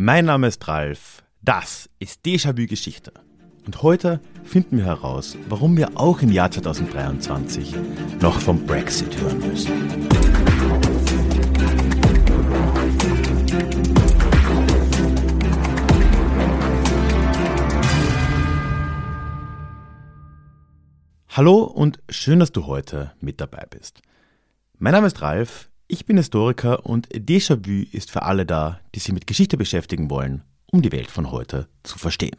Mein Name ist Ralf, das ist Déjà-vu Geschichte. Und heute finden wir heraus, warum wir auch im Jahr 2023 noch vom Brexit hören müssen. Hallo und schön, dass du heute mit dabei bist. Mein Name ist Ralf, ich bin Historiker und Déjà-vu ist für alle da, die sich mit Geschichte beschäftigen wollen, um die Welt von heute zu verstehen.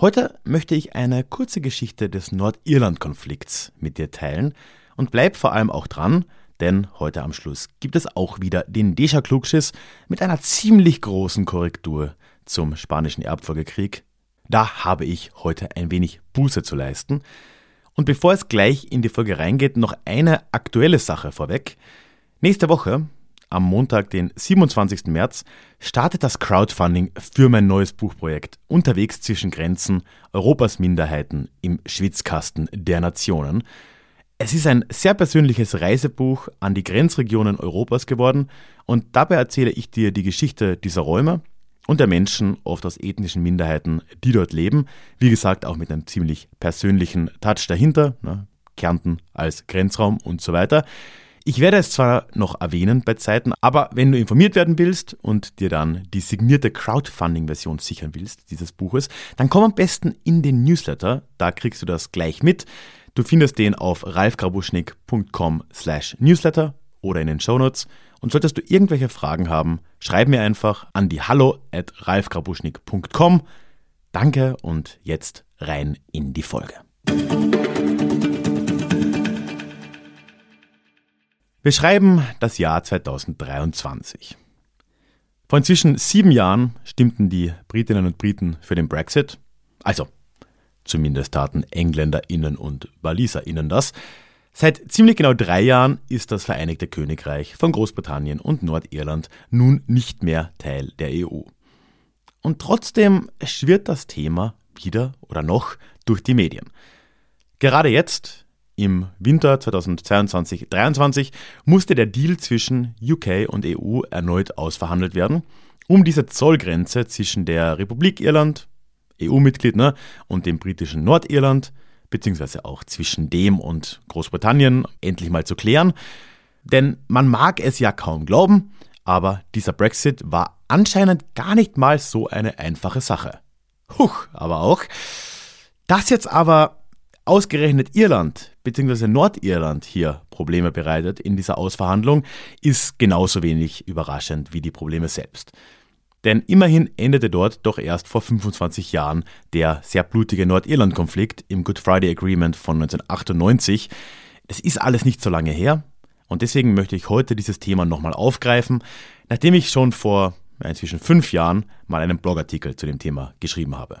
Heute möchte ich eine kurze Geschichte des Nordirland-Konflikts mit dir teilen und bleib vor allem auch dran, denn heute am Schluss gibt es auch wieder den Déjà-Klugschiss mit einer ziemlich großen Korrektur zum Spanischen Erbfolgekrieg. Da habe ich heute ein wenig Buße zu leisten. Und bevor es gleich in die Folge reingeht, noch eine aktuelle Sache vorweg. Nächste Woche, am Montag, den 27. März, startet das Crowdfunding für mein neues Buchprojekt Unterwegs zwischen Grenzen Europas Minderheiten im Schwitzkasten der Nationen. Es ist ein sehr persönliches Reisebuch an die Grenzregionen Europas geworden und dabei erzähle ich dir die Geschichte dieser Räume und der Menschen, oft aus ethnischen Minderheiten, die dort leben. Wie gesagt, auch mit einem ziemlich persönlichen Touch dahinter, ne? Kärnten als Grenzraum und so weiter. Ich werde es zwar noch erwähnen bei Zeiten, aber wenn du informiert werden willst und dir dann die signierte Crowdfunding-Version sichern willst dieses Buches, dann komm am besten in den Newsletter, da kriegst du das gleich mit. Du findest den auf ralfgrabuschnick.com slash newsletter oder in den Shownotes. Und solltest du irgendwelche Fragen haben, schreib mir einfach an die hallo at ralfgrabuschnick.com. Danke und jetzt rein in die Folge. Wir schreiben das Jahr 2023. Vor inzwischen sieben Jahren stimmten die Britinnen und Briten für den Brexit. Also, zumindest taten EngländerInnen und WaliserInnen das. Seit ziemlich genau drei Jahren ist das Vereinigte Königreich von Großbritannien und Nordirland nun nicht mehr Teil der EU. Und trotzdem schwirrt das Thema wieder oder noch durch die Medien. Gerade jetzt, im Winter 2022-23 musste der Deal zwischen UK und EU erneut ausverhandelt werden, um diese Zollgrenze zwischen der Republik Irland, EU-Mitglied, ne, und dem britischen Nordirland, beziehungsweise auch zwischen dem und Großbritannien, endlich mal zu klären. Denn man mag es ja kaum glauben, aber dieser Brexit war anscheinend gar nicht mal so eine einfache Sache. Huch, aber auch. Dass jetzt aber ausgerechnet Irland bzw. Nordirland hier Probleme bereitet in dieser Ausverhandlung, ist genauso wenig überraschend wie die Probleme selbst. Denn immerhin endete dort doch erst vor 25 Jahren der sehr blutige Nordirland-Konflikt im Good Friday Agreement von 1998. Es ist alles nicht so lange her und deswegen möchte ich heute dieses Thema nochmal aufgreifen, nachdem ich schon vor inzwischen fünf Jahren mal einen Blogartikel zu dem Thema geschrieben habe.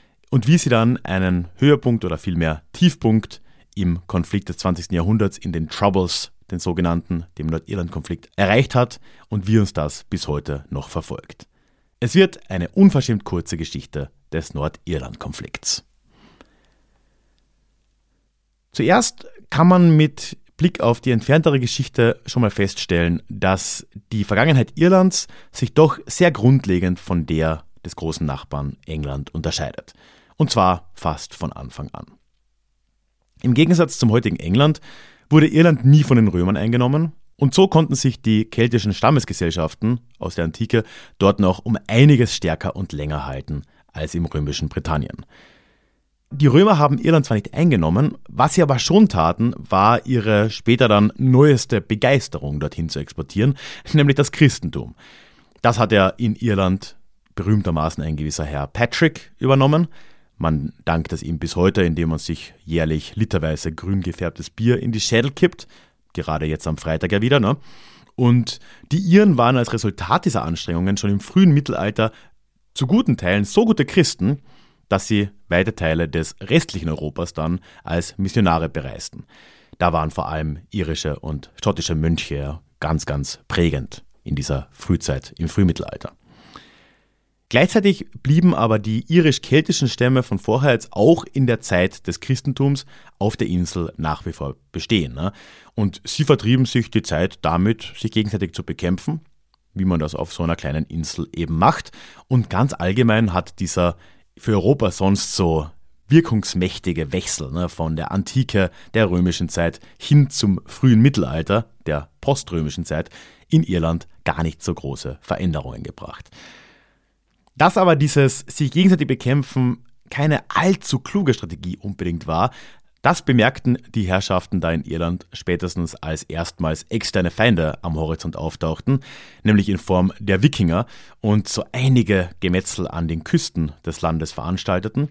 und wie sie dann einen Höhepunkt oder vielmehr Tiefpunkt im Konflikt des 20. Jahrhunderts in den Troubles, den sogenannten, dem Nordirland-Konflikt, erreicht hat und wie uns das bis heute noch verfolgt. Es wird eine unverschämt kurze Geschichte des Nordirland-Konflikts. Zuerst kann man mit Blick auf die entferntere Geschichte schon mal feststellen, dass die Vergangenheit Irlands sich doch sehr grundlegend von der des großen Nachbarn England unterscheidet. Und zwar fast von Anfang an. Im Gegensatz zum heutigen England wurde Irland nie von den Römern eingenommen und so konnten sich die keltischen Stammesgesellschaften aus der Antike dort noch um einiges stärker und länger halten als im römischen Britannien. Die Römer haben Irland zwar nicht eingenommen, was sie aber schon taten, war ihre später dann neueste Begeisterung dorthin zu exportieren, nämlich das Christentum. Das hat er in Irland berühmtermaßen ein gewisser Herr Patrick übernommen, Man dankt es ihm bis heute, indem man sich jährlich literweise grün gefärbtes Bier in die Schädel kippt. Gerade jetzt am Freitag ja wieder, ne? Und die Iren waren als Resultat dieser Anstrengungen schon im frühen Mittelalter zu guten Teilen so gute Christen, dass sie weite Teile des restlichen Europas dann als Missionare bereisten. Da waren vor allem irische und schottische Mönche ganz, ganz prägend in dieser Frühzeit, im Frühmittelalter. Gleichzeitig blieben aber die irisch-keltischen Stämme von vorher jetzt auch in der Zeit des Christentums auf der Insel nach wie vor bestehen. Ne? Und sie vertrieben sich die Zeit damit, sich gegenseitig zu bekämpfen, wie man das auf so einer kleinen Insel eben macht. Und ganz allgemein hat dieser für Europa sonst so wirkungsmächtige Wechsel ne, von der Antike, der römischen Zeit hin zum frühen Mittelalter, der poströmischen Zeit, in Irland gar nicht so große Veränderungen gebracht. Dass aber dieses sich gegenseitig bekämpfen keine allzu kluge Strategie unbedingt war, das bemerkten die Herrschaften da in Irland spätestens als erstmals externe Feinde am Horizont auftauchten, nämlich in Form der Wikinger und so einige Gemetzel an den Küsten des Landes veranstalteten.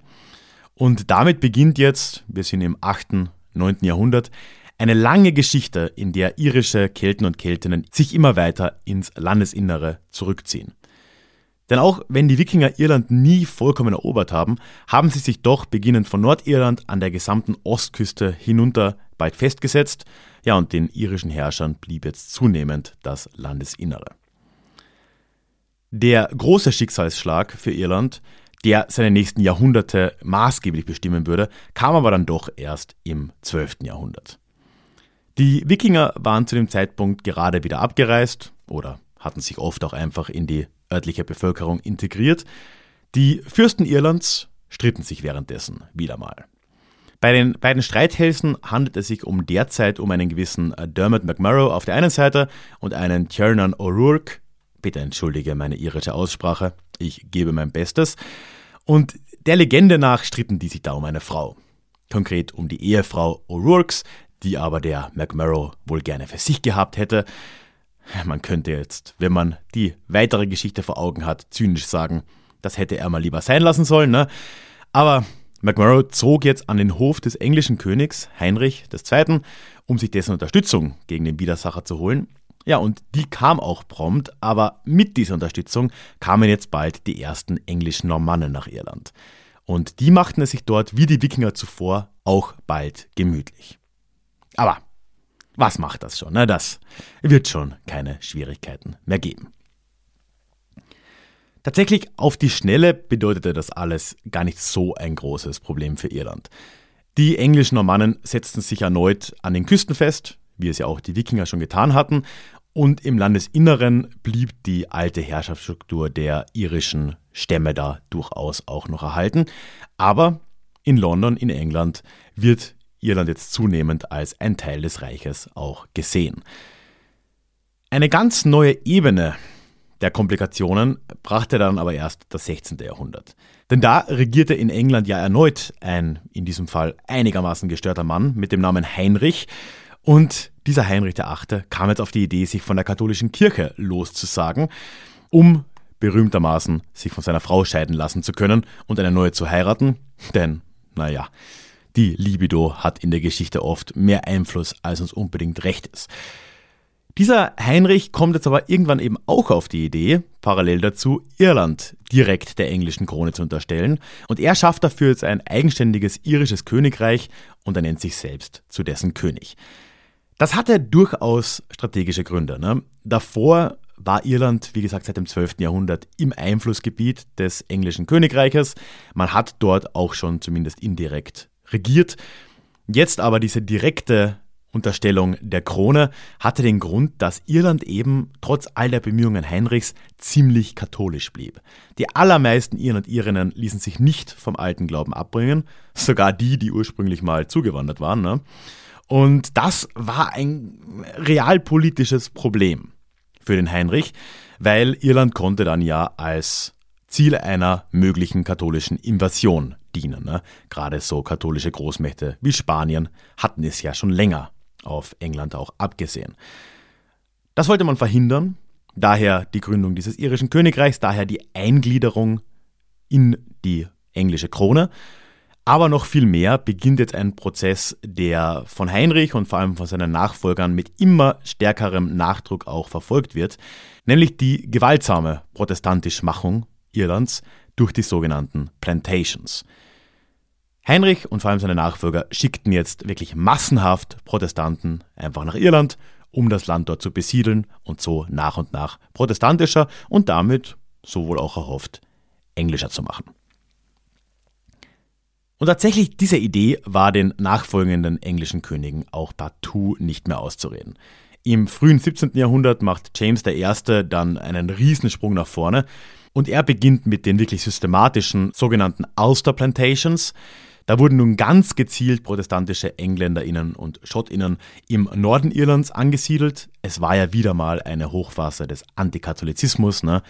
Und damit beginnt jetzt, wir sind im 8., 9. Jahrhundert, eine lange Geschichte, in der irische Kelten und Keltinnen sich immer weiter ins Landesinnere zurückziehen. Denn auch wenn die Wikinger Irland nie vollkommen erobert haben, haben sie sich doch beginnend von Nordirland an der gesamten Ostküste hinunter bald festgesetzt. Ja, und den irischen Herrschern blieb jetzt zunehmend das Landesinnere. Der große Schicksalsschlag für Irland, der seine nächsten Jahrhunderte maßgeblich bestimmen würde, kam aber dann doch erst im 12. Jahrhundert. Die Wikinger waren zu dem Zeitpunkt gerade wieder abgereist oder hatten sich oft auch einfach in die örtliche Bevölkerung integriert. Die Fürsten Irlands stritten sich währenddessen wieder mal. Bei den beiden Streithälsen handelt es sich um derzeit um einen gewissen Dermot McMurrow auf der einen Seite und einen Tiernan O'Rourke. Bitte entschuldige meine irische Aussprache, ich gebe mein Bestes. Und der Legende nach stritten die sich da um eine Frau. Konkret um die Ehefrau O'Rourkes, die aber der McMurrow wohl gerne für sich gehabt hätte. Man könnte jetzt, wenn man die weitere Geschichte vor Augen hat, zynisch sagen, das hätte er mal lieber sein lassen sollen. Ne? Aber McMurrow zog jetzt an den Hof des englischen Königs Heinrich II., um sich dessen Unterstützung gegen den Widersacher zu holen. Ja, und die kam auch prompt, aber mit dieser Unterstützung kamen jetzt bald die ersten englischen Normannen nach Irland. Und die machten es sich dort, wie die Wikinger zuvor, auch bald gemütlich. Aber was macht das schon? Na, das wird schon keine Schwierigkeiten mehr geben. Tatsächlich auf die Schnelle bedeutete das alles gar nicht so ein großes Problem für Irland. Die englischen Normannen setzten sich erneut an den Küsten fest, wie es ja auch die Wikinger schon getan hatten, und im Landesinneren blieb die alte Herrschaftsstruktur der irischen Stämme da durchaus auch noch erhalten. Aber in London, in England, wird Irland jetzt zunehmend als ein Teil des Reiches auch gesehen. Eine ganz neue Ebene der Komplikationen brachte dann aber erst das 16. Jahrhundert. Denn da regierte in England ja erneut ein, in diesem Fall einigermaßen gestörter Mann mit dem Namen Heinrich. Und dieser Heinrich VIII. kam jetzt auf die Idee, sich von der katholischen Kirche loszusagen, um berühmtermaßen sich von seiner Frau scheiden lassen zu können und eine neue zu heiraten. Denn, naja, die Libido hat in der Geschichte oft mehr Einfluss, als uns unbedingt recht ist. Dieser Heinrich kommt jetzt aber irgendwann eben auch auf die Idee, parallel dazu Irland direkt der englischen Krone zu unterstellen. Und er schafft dafür jetzt ein eigenständiges irisches Königreich und er nennt sich selbst zu dessen König. Das hatte durchaus strategische Gründe. Ne? Davor war Irland, wie gesagt, seit dem 12. Jahrhundert im Einflussgebiet des englischen Königreiches. Man hat dort auch schon zumindest indirekt regiert. Jetzt aber diese direkte Unterstellung der Krone hatte den Grund, dass Irland eben trotz all der Bemühungen Heinrichs ziemlich katholisch blieb. Die allermeisten Iren und Irinnen ließen sich nicht vom alten Glauben abbringen, sogar die, die ursprünglich mal zugewandert waren. Ne? Und das war ein realpolitisches Problem für den Heinrich, weil Irland konnte dann ja als Ziel einer möglichen katholischen Invasion dienen. Ne? Gerade so katholische Großmächte wie Spanien hatten es ja schon länger auf England auch abgesehen. Das wollte man verhindern, daher die Gründung dieses irischen Königreichs, daher die Eingliederung in die englische Krone. Aber noch viel mehr beginnt jetzt ein Prozess, der von Heinrich und vor allem von seinen Nachfolgern mit immer stärkerem Nachdruck auch verfolgt wird, nämlich die gewaltsame Protestantischmachung Irlands durch die sogenannten Plantations. Heinrich und vor allem seine Nachfolger schickten jetzt wirklich massenhaft Protestanten einfach nach Irland, um das Land dort zu besiedeln und so nach und nach protestantischer und damit, so wohl auch erhofft, englischer zu machen. Und tatsächlich diese Idee war den nachfolgenden englischen Königen auch partout nicht mehr auszureden. Im frühen 17. Jahrhundert macht James I. dann einen Riesensprung nach vorne und er beginnt mit den wirklich systematischen sogenannten Ulster Plantations. Da wurden nun ganz gezielt protestantische EngländerInnen und SchottInnen im Norden Irlands angesiedelt. Es war ja wieder mal eine Hochphase des Antikatholizismus. Ne?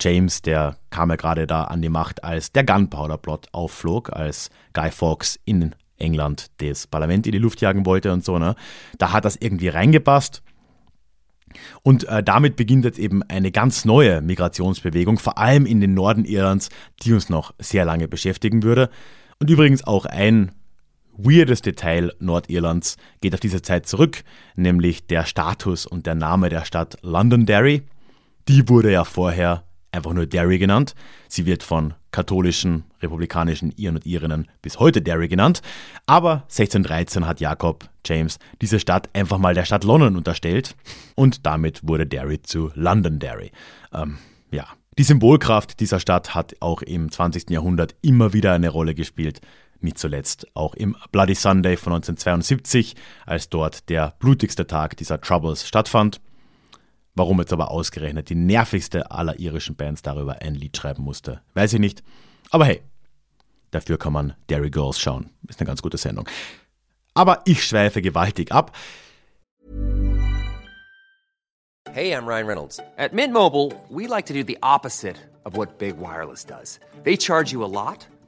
James, der kam ja gerade da an die Macht, als der Gunpowder-Plot aufflog, als Guy Fawkes in England das Parlament in die Luft jagen wollte und so. Ne? Da hat das irgendwie reingepasst. Und äh, damit beginnt jetzt eben eine ganz neue Migrationsbewegung, vor allem in den Norden Irlands, die uns noch sehr lange beschäftigen würde. Und übrigens auch ein weirdes Detail Nordirlands geht auf diese Zeit zurück, nämlich der Status und der Name der Stadt Londonderry. Die wurde ja vorher einfach nur Derry genannt. Sie wird von katholischen, republikanischen Iren und Irinnen bis heute Derry genannt. Aber 1613 hat Jakob James diese Stadt einfach mal der Stadt London unterstellt und damit wurde Derry zu Londonderry. Ähm, ja. Die Symbolkraft dieser Stadt hat auch im 20. Jahrhundert immer wieder eine Rolle gespielt. Nicht zuletzt auch im Bloody Sunday von 1972, als dort der blutigste Tag dieser Troubles stattfand. Warum jetzt aber ausgerechnet die nervigste aller irischen Bands darüber ein Lied schreiben musste, weiß ich nicht. Aber hey, dafür kann man Dairy Girls schauen. Ist eine ganz gute Sendung. Aber ich schweife gewaltig ab. Hey, I'm Ryan Reynolds. At Mint Mobile, we like to do the opposite of what Big Wireless does. They charge you a lot,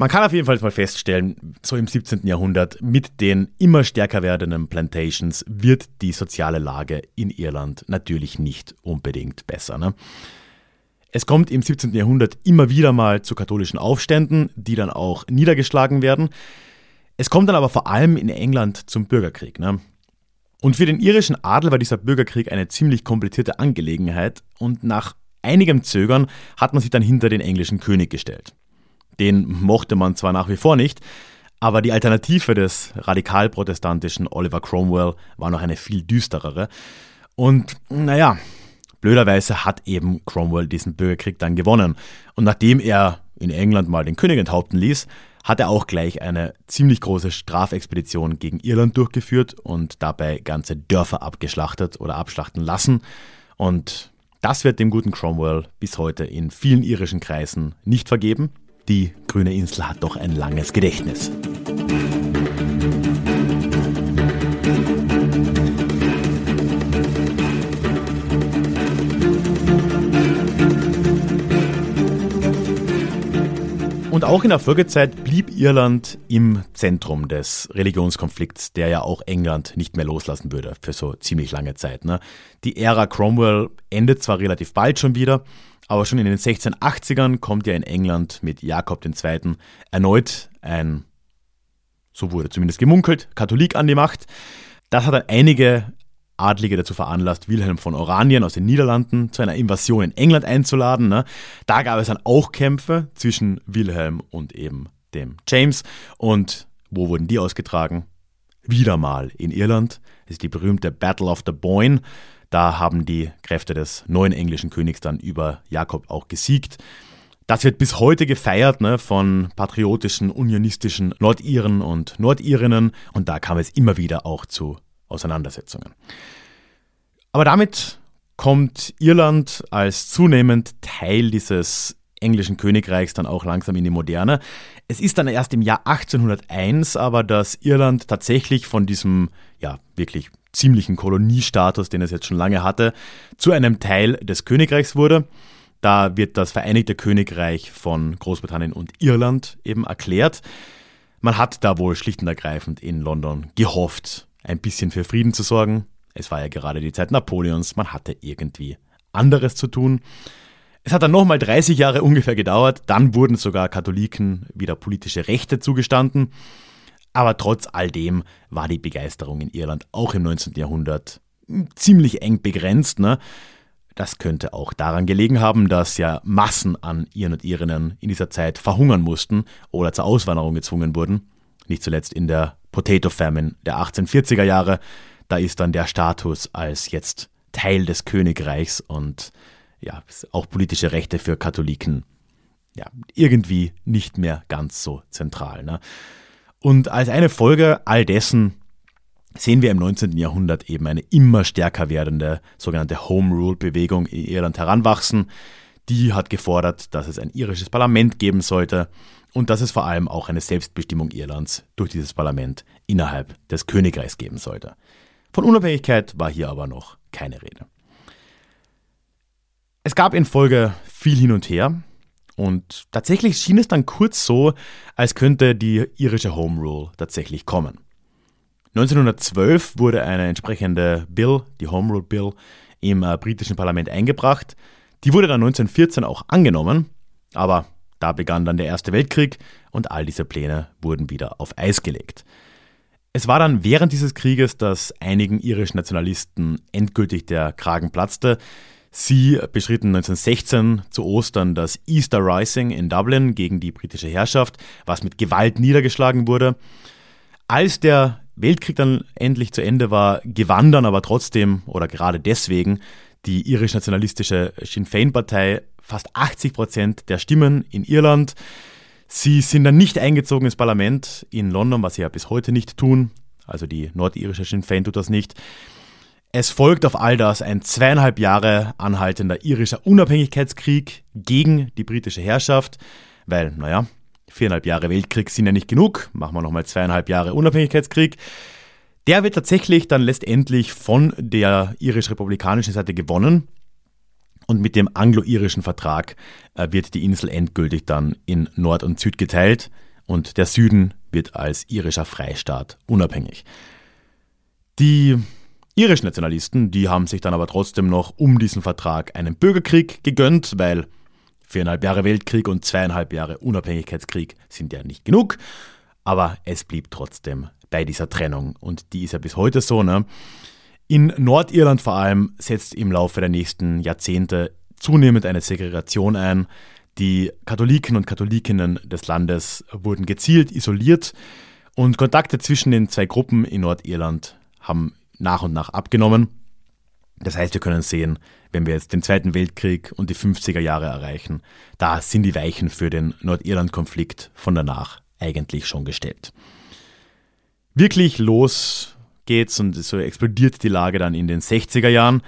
Man kann auf jeden Fall mal feststellen, so im 17. Jahrhundert mit den immer stärker werdenden Plantations wird die soziale Lage in Irland natürlich nicht unbedingt besser. Ne? Es kommt im 17. Jahrhundert immer wieder mal zu katholischen Aufständen, die dann auch niedergeschlagen werden. Es kommt dann aber vor allem in England zum Bürgerkrieg. Ne? Und für den irischen Adel war dieser Bürgerkrieg eine ziemlich komplizierte Angelegenheit und nach einigem Zögern hat man sich dann hinter den englischen König gestellt. Den mochte man zwar nach wie vor nicht, aber die Alternative des radikal-protestantischen Oliver Cromwell war noch eine viel düsterere. Und naja, Blöderweise hat eben Cromwell diesen Bürgerkrieg dann gewonnen. Und nachdem er in England mal den König enthaupten ließ, hat er auch gleich eine ziemlich große Strafexpedition gegen Irland durchgeführt und dabei ganze Dörfer abgeschlachtet oder abschlachten lassen. Und das wird dem guten Cromwell bis heute in vielen irischen Kreisen nicht vergeben. Die grüne Insel hat doch ein langes Gedächtnis. Und auch in der Folgezeit blieb Irland im Zentrum des Religionskonflikts, der ja auch England nicht mehr loslassen würde für so ziemlich lange Zeit. Ne? Die Ära Cromwell endet zwar relativ bald schon wieder, aber schon in den 1680ern kommt ja in England mit Jakob II. erneut ein, so wurde zumindest gemunkelt, Katholik an die Macht. Das hat dann einige Adlige dazu veranlasst, Wilhelm von Oranien aus den Niederlanden zu einer Invasion in England einzuladen. Ne? Da gab es dann auch Kämpfe zwischen Wilhelm und eben dem James. Und wo wurden die ausgetragen? Wieder mal in Irland. Das ist die berühmte Battle of the Boyne. Da haben die Kräfte des neuen englischen Königs dann über Jakob auch gesiegt. Das wird bis heute gefeiert ne, von patriotischen, unionistischen Nordiren und Nordirinnen und da kam es immer wieder auch zu Auseinandersetzungen. Aber damit kommt Irland als zunehmend Teil dieses englischen Königreichs dann auch langsam in die Moderne. Es ist dann erst im Jahr 1801 aber, dass Irland tatsächlich von diesem, ja, wirklich ziemlichen Koloniestatus, den es jetzt schon lange hatte, zu einem Teil des Königreichs wurde. Da wird das Vereinigte Königreich von Großbritannien und Irland eben erklärt. Man hat da wohl schlicht und ergreifend in London gehofft, ein bisschen für Frieden zu sorgen. Es war ja gerade die Zeit Napoleons, man hatte irgendwie anderes zu tun. Es hat dann nochmal 30 Jahre ungefähr gedauert, dann wurden sogar Katholiken wieder politische Rechte zugestanden. Aber trotz all dem war die Begeisterung in Irland auch im 19. Jahrhundert ziemlich eng begrenzt. Ne? Das könnte auch daran gelegen haben, dass ja Massen an Iren und Irinnen in dieser Zeit verhungern mussten oder zur Auswanderung gezwungen wurden. Nicht zuletzt in der Potato Famine der 1840er Jahre. Da ist dann der Status als jetzt Teil des Königreichs und ja, auch politische Rechte für Katholiken ja, irgendwie nicht mehr ganz so zentral. Ne? Und als eine Folge all dessen sehen wir im 19. Jahrhundert eben eine immer stärker werdende sogenannte Home Rule Bewegung in Irland heranwachsen. Die hat gefordert, dass es ein irisches Parlament geben sollte und dass es vor allem auch eine Selbstbestimmung Irlands durch dieses Parlament innerhalb des Königreichs geben sollte. Von Unabhängigkeit war hier aber noch keine Rede. Es gab in Folge viel hin und her und tatsächlich schien es dann kurz so, als könnte die irische Home Rule tatsächlich kommen. 1912 wurde eine entsprechende Bill, die Home Rule Bill, im äh, britischen Parlament eingebracht. Die wurde dann 1914 auch angenommen, aber da begann dann der Erste Weltkrieg und all diese Pläne wurden wieder auf Eis gelegt. Es war dann während dieses Krieges, dass einigen irischen Nationalisten endgültig der Kragen platzte. Sie beschritten 1916 zu Ostern das Easter Rising in Dublin gegen die britische Herrschaft, was mit Gewalt niedergeschlagen wurde. Als der Weltkrieg dann endlich zu Ende war, gewann dann aber trotzdem oder gerade deswegen die irisch-nationalistische Sinn Féin-Partei fast 80 Prozent der Stimmen in Irland. Sie sind dann nicht eingezogen ins Parlament in London, was sie ja bis heute nicht tun. Also die nordirische Sinn Féin tut das nicht. Es folgt auf all das ein zweieinhalb Jahre anhaltender irischer Unabhängigkeitskrieg gegen die britische Herrschaft, weil, naja, viereinhalb Jahre Weltkrieg sind ja nicht genug, machen wir nochmal zweieinhalb Jahre Unabhängigkeitskrieg. Der wird tatsächlich dann letztendlich von der irisch-republikanischen Seite gewonnen und mit dem anglo-irischen Vertrag äh, wird die Insel endgültig dann in Nord und Süd geteilt und der Süden wird als irischer Freistaat unabhängig. Die Irische Nationalisten, die haben sich dann aber trotzdem noch um diesen Vertrag einen Bürgerkrieg gegönnt, weil viereinhalb Jahre Weltkrieg und zweieinhalb Jahre Unabhängigkeitskrieg sind ja nicht genug. Aber es blieb trotzdem bei dieser Trennung und die ist ja bis heute so. Ne? In Nordirland vor allem setzt im Laufe der nächsten Jahrzehnte zunehmend eine Segregation ein. Die Katholiken und Katholikinnen des Landes wurden gezielt isoliert und Kontakte zwischen den zwei Gruppen in Nordirland haben nach und nach abgenommen. Das heißt, wir können sehen, wenn wir jetzt den Zweiten Weltkrieg und die 50er Jahre erreichen, da sind die Weichen für den Nordirland-Konflikt von danach eigentlich schon gestellt. Wirklich los geht's und so explodiert die Lage dann in den 60er Jahren.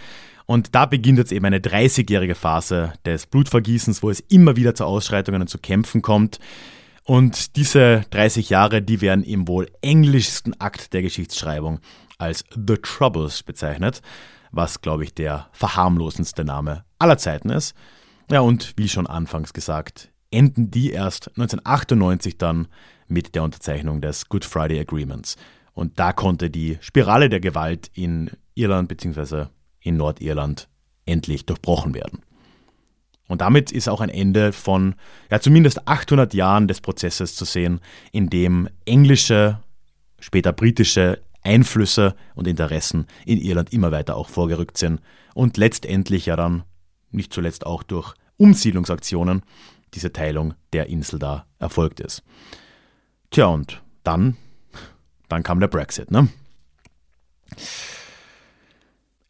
Und da beginnt jetzt eben eine 30-jährige Phase des Blutvergießens, wo es immer wieder zu Ausschreitungen und zu Kämpfen kommt. Und diese 30 Jahre, die werden im wohl englischsten Akt der Geschichtsschreibung als The Troubles bezeichnet, was, glaube ich, der verharmlosendste Name aller Zeiten ist. Ja, und wie schon anfangs gesagt, enden die erst 1998 dann mit der Unterzeichnung des Good Friday Agreements. Und da konnte die Spirale der Gewalt in Irland bzw. in Nordirland endlich durchbrochen werden. Und damit ist auch ein Ende von ja, zumindest 800 Jahren des Prozesses zu sehen, in dem englische, später britische Einflüsse und Interessen in Irland immer weiter auch vorgerückt sind und letztendlich ja dann, nicht zuletzt auch durch Umsiedlungsaktionen, diese Teilung der Insel da erfolgt ist. Tja, und dann, dann kam der Brexit, ne?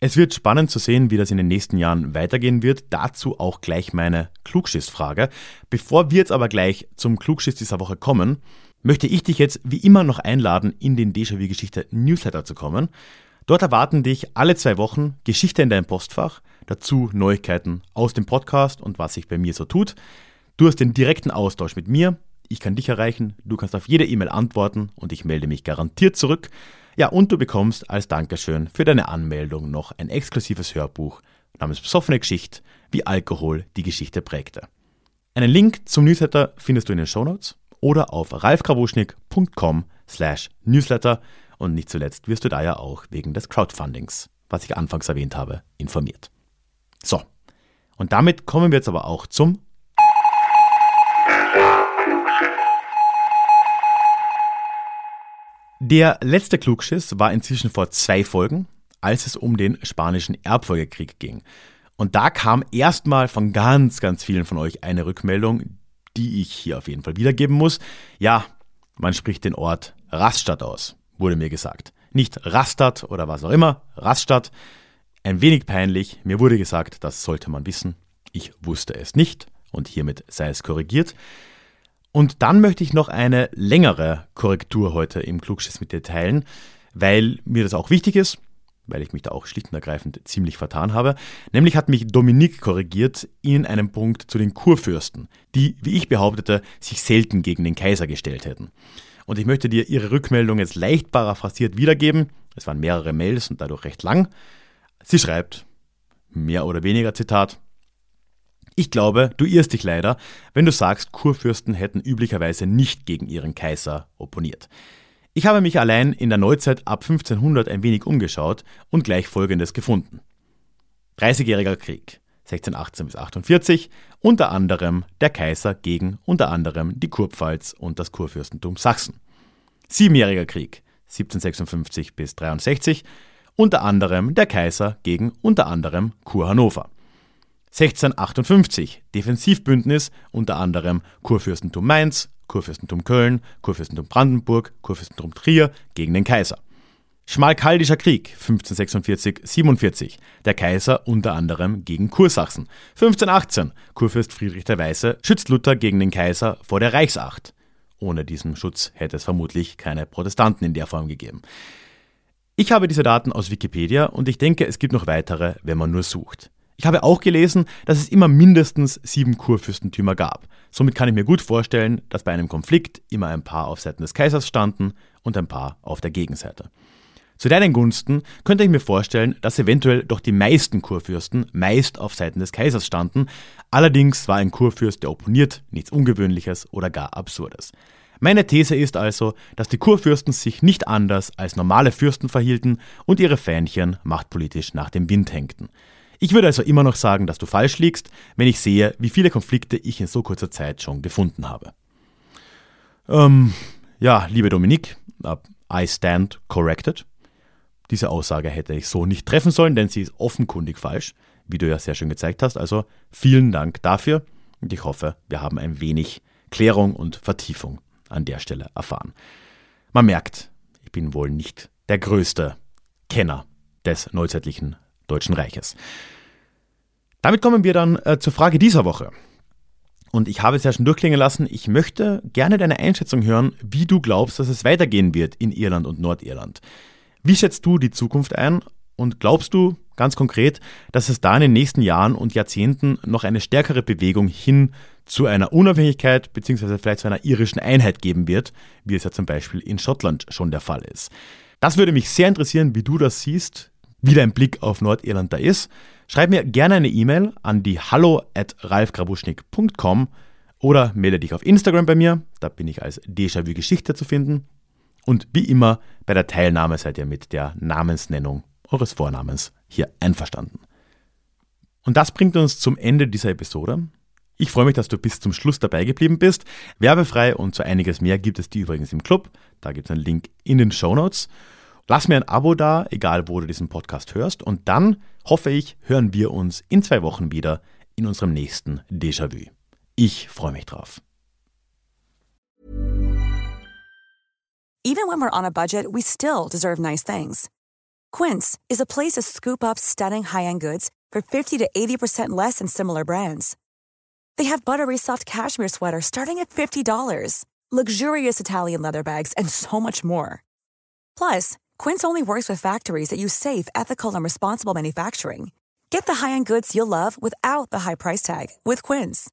Es wird spannend zu sehen, wie das in den nächsten Jahren weitergehen wird. Dazu auch gleich meine Klugschissfrage. Bevor wir jetzt aber gleich zum Klugschiss dieser Woche kommen, möchte ich dich jetzt wie immer noch einladen, in den Déjà-vu-Geschichte Newsletter zu kommen. Dort erwarten dich alle zwei Wochen Geschichte in deinem Postfach, dazu Neuigkeiten aus dem Podcast und was sich bei mir so tut. Du hast den direkten Austausch mit mir, ich kann dich erreichen, du kannst auf jede E-Mail antworten und ich melde mich garantiert zurück. Ja, und du bekommst als Dankeschön für deine Anmeldung noch ein exklusives Hörbuch namens Besoffene Geschichte, wie Alkohol die Geschichte prägte. Einen Link zum Newsletter findest du in den Shownotes oder auf ralfgrabuschnik.com slash newsletter und nicht zuletzt wirst du da ja auch wegen des Crowdfundings, was ich anfangs erwähnt habe, informiert. So, und damit kommen wir jetzt aber auch zum Der letzte Klugschiss war inzwischen vor zwei Folgen, als es um den spanischen Erbfolgekrieg ging. Und da kam erstmal von ganz, ganz vielen von euch eine Rückmeldung, die ich hier auf jeden Fall wiedergeben muss. Ja, man spricht den Ort Raststadt aus, wurde mir gesagt. Nicht Rastatt oder was auch immer, Raststadt. Ein wenig peinlich, mir wurde gesagt, das sollte man wissen. Ich wusste es nicht und hiermit sei es korrigiert. Und dann möchte ich noch eine längere Korrektur heute im Klugschiss mit dir teilen, weil mir das auch wichtig ist, weil ich mich da auch schlicht und ergreifend ziemlich vertan habe. Nämlich hat mich Dominik korrigiert in einem Punkt zu den Kurfürsten, die, wie ich behauptete, sich selten gegen den Kaiser gestellt hätten. Und ich möchte dir ihre Rückmeldung jetzt leicht paraphrasiert wiedergeben. Es waren mehrere Mails und dadurch recht lang. Sie schreibt, mehr oder weniger Zitat, ich glaube, du irrst dich leider, wenn du sagst, Kurfürsten hätten üblicherweise nicht gegen ihren Kaiser opponiert. Ich habe mich allein in der Neuzeit ab 1500 ein wenig umgeschaut und gleich Folgendes gefunden. 30-jähriger Krieg, 1618 bis 48, unter anderem der Kaiser gegen unter anderem die Kurpfalz und das Kurfürstentum Sachsen. Siebenjähriger Krieg, 1756 bis 63, unter anderem der Kaiser gegen unter anderem Kur Hannover. 1658 Defensivbündnis unter anderem Kurfürstentum Mainz, Kurfürstentum Köln, Kurfürstentum Brandenburg, Kurfürstentum Trier gegen den Kaiser. Schmalkaldischer Krieg 1546-47, der Kaiser unter anderem gegen Kursachsen. 1518 Kurfürst Friedrich der Weiße schützt Luther gegen den Kaiser vor der Reichsacht. Ohne diesen Schutz hätte es vermutlich keine Protestanten in der Form gegeben. Ich habe diese Daten aus Wikipedia und ich denke, es gibt noch weitere, wenn man nur sucht. Ich habe auch gelesen, dass es immer mindestens sieben Kurfürstentümer gab. Somit kann ich mir gut vorstellen, dass bei einem Konflikt immer ein paar auf Seiten des Kaisers standen und ein paar auf der Gegenseite. Zu deinen Gunsten könnte ich mir vorstellen, dass eventuell doch die meisten Kurfürsten meist auf Seiten des Kaisers standen. Allerdings war ein Kurfürst, der opponiert, nichts Ungewöhnliches oder gar Absurdes. Meine These ist also, dass die Kurfürsten sich nicht anders als normale Fürsten verhielten und ihre Fähnchen machtpolitisch nach dem Wind hängten. Ich würde also immer noch sagen, dass du falsch liegst, wenn ich sehe, wie viele Konflikte ich in so kurzer Zeit schon gefunden habe. Ähm, ja, liebe Dominik, I stand corrected. Diese Aussage hätte ich so nicht treffen sollen, denn sie ist offenkundig falsch, wie du ja sehr schön gezeigt hast. Also vielen Dank dafür und ich hoffe, wir haben ein wenig Klärung und Vertiefung an der Stelle erfahren. Man merkt, ich bin wohl nicht der größte Kenner des neuzeitlichen Deutschen Reiches. Damit kommen wir dann äh, zur Frage dieser Woche. Und ich habe es ja schon durchklingen lassen, ich möchte gerne deine Einschätzung hören, wie du glaubst, dass es weitergehen wird in Irland und Nordirland. Wie schätzt du die Zukunft ein und glaubst du ganz konkret, dass es da in den nächsten Jahren und Jahrzehnten noch eine stärkere Bewegung hin zu einer Unabhängigkeit bzw. vielleicht zu einer irischen Einheit geben wird, wie es ja zum Beispiel in Schottland schon der Fall ist? Das würde mich sehr interessieren, wie du das siehst, wie dein Blick auf Nordirland da ist. Schreib mir gerne eine E-Mail an die hallo at ralfgrabuschnik.com oder melde dich auf Instagram bei mir, da bin ich als Déjà-vu Geschichte zu finden. Und wie immer, bei der Teilnahme seid ihr mit der Namensnennung eures Vornamens hier einverstanden. Und das bringt uns zum Ende dieser Episode. Ich freue mich, dass du bis zum Schluss dabei geblieben bist. Werbefrei und so einiges mehr gibt es die übrigens im Club. Da gibt es einen Link in den Show Notes. Lass mir ein Abo da, egal wo du diesen Podcast hörst. Und dann, hoffe ich, hören wir uns in zwei Wochen wieder in unserem nächsten Déjà-vu. Ich freue mich drauf. Even when we're on a budget, we still deserve nice things. Quince is a place to scoop up stunning high-end goods for 50 to 80% less than similar brands. They have buttery soft cashmere sweaters starting at $50, luxurious Italian leather bags, and so much more. Plus, Quince only works with factories that use safe, ethical, and responsible manufacturing. Get the high-end goods you'll love without the high price tag with Quince.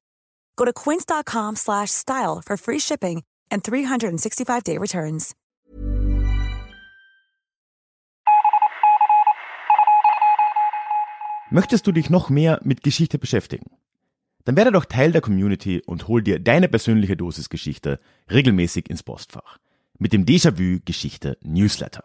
Go to quince.com slash style for free shipping and 365-day returns. Möchtest du dich noch mehr mit Geschichte beschäftigen? Dann werde doch Teil der Community und hol dir deine persönliche Dosis Geschichte regelmäßig ins Postfach. Mit dem Déjà-vu Geschichte Newsletter.